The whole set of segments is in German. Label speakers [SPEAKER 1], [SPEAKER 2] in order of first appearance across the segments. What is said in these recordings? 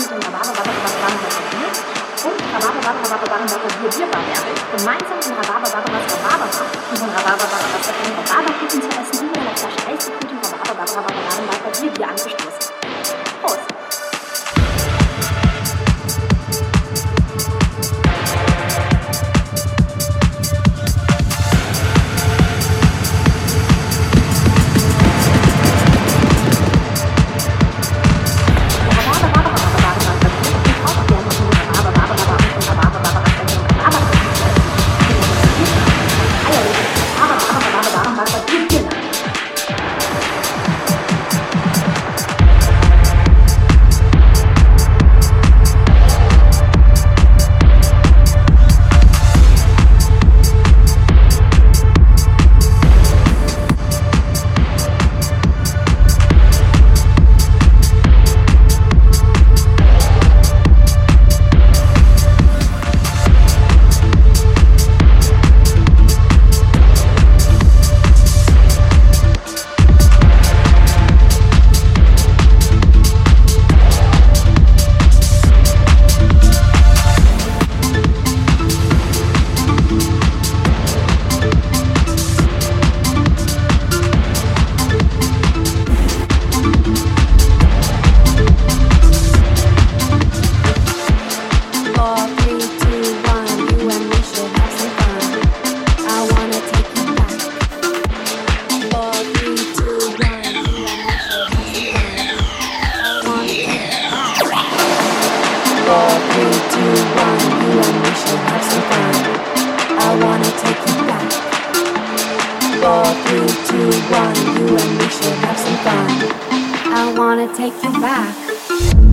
[SPEAKER 1] mit dem Rhabarber, Rhabarber, Rhabarber, Rhabarber und Rhabarber, Rhabarber, Rhabarber, Rhabarber, Bierbarberbe gemeinsam den Rhabarber, Rhabarber, Rhabarber und von Rhabarber, Rhabarber, Rhabarber, Rhabarberkuchen zu essen, die in einer Flasche eisgekühlten Rhabarber, Rhabarber, Rhabarber, Rhabarber, Bier angestoßen. Prost!
[SPEAKER 2] four, three, two, one. You and me should have some fun. I wanna take you back.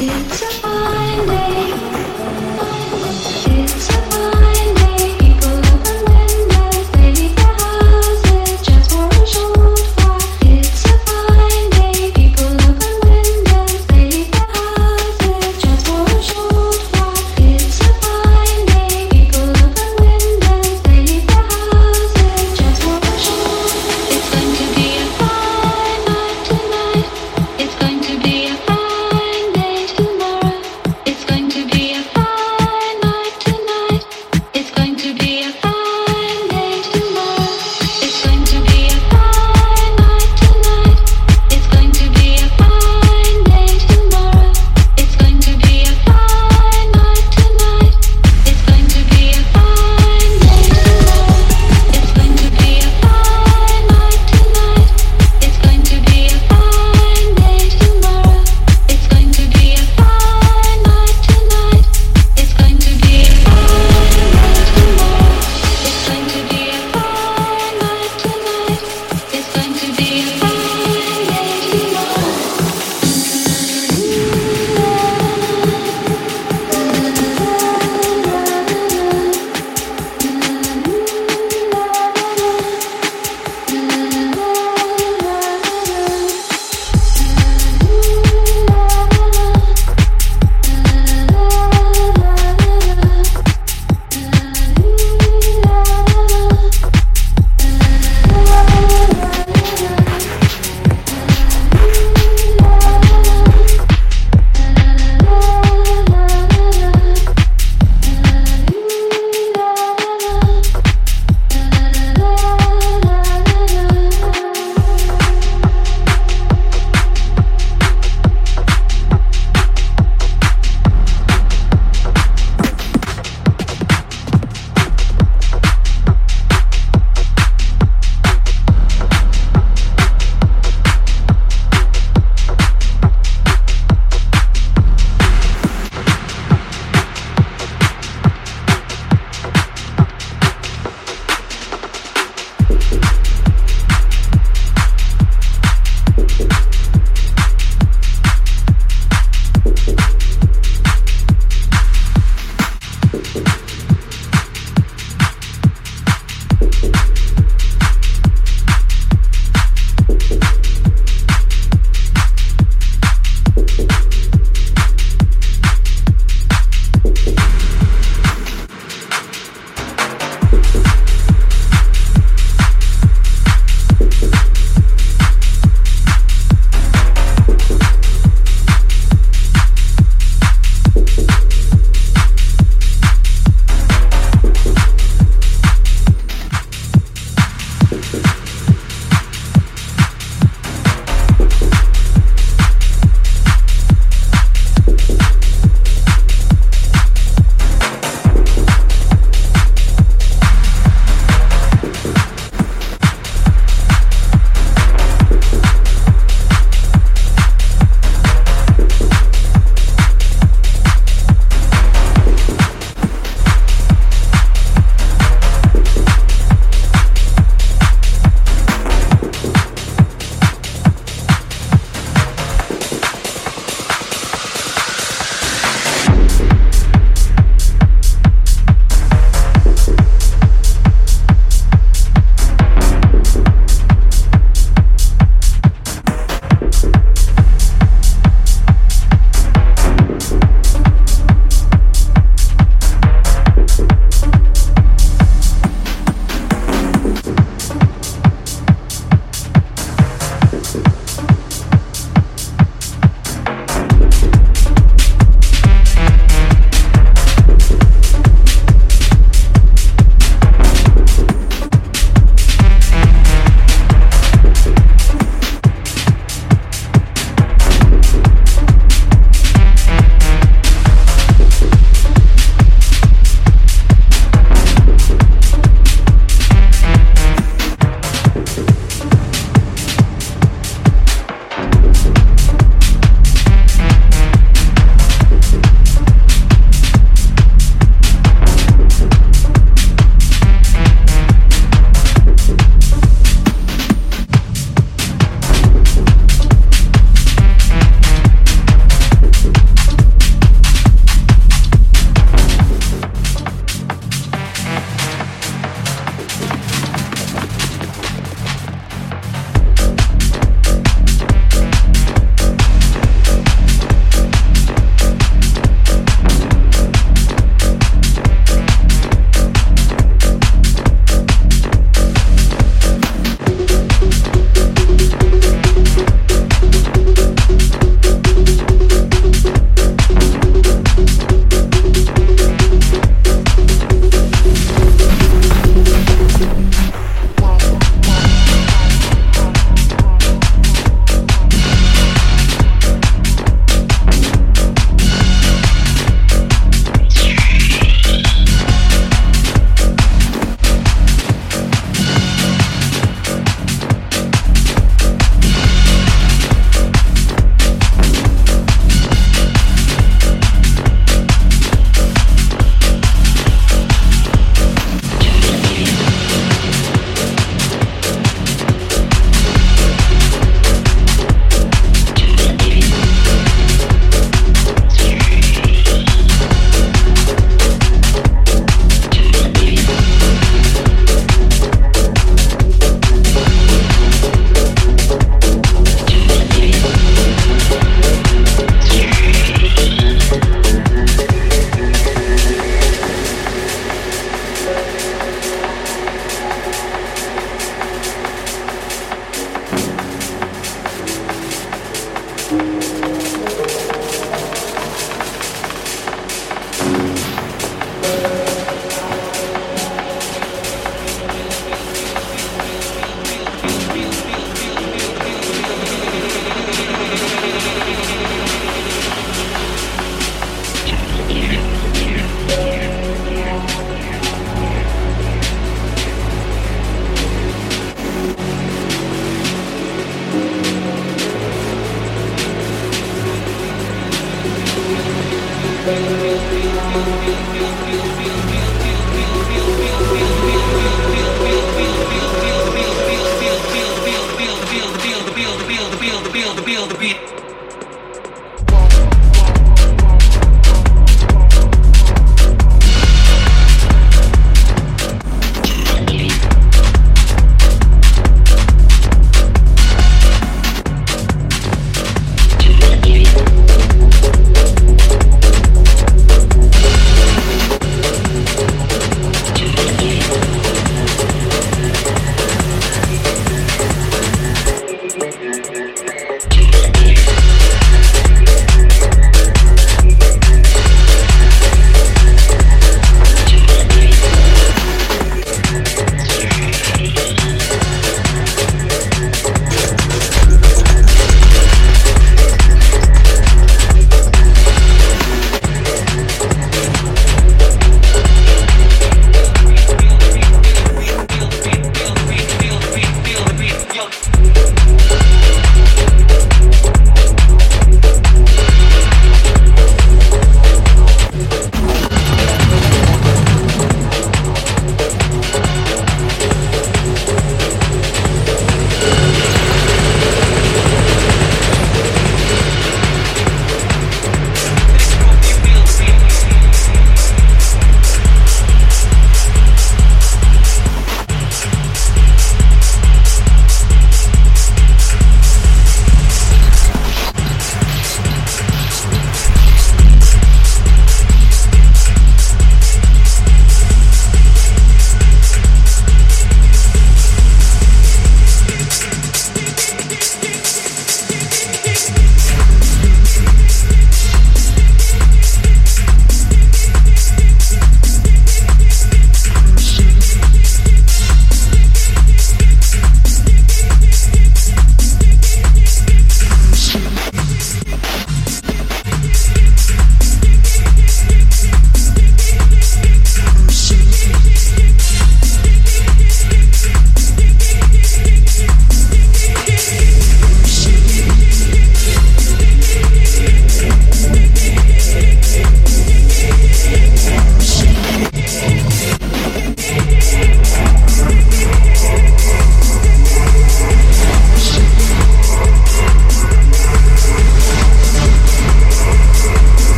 [SPEAKER 3] is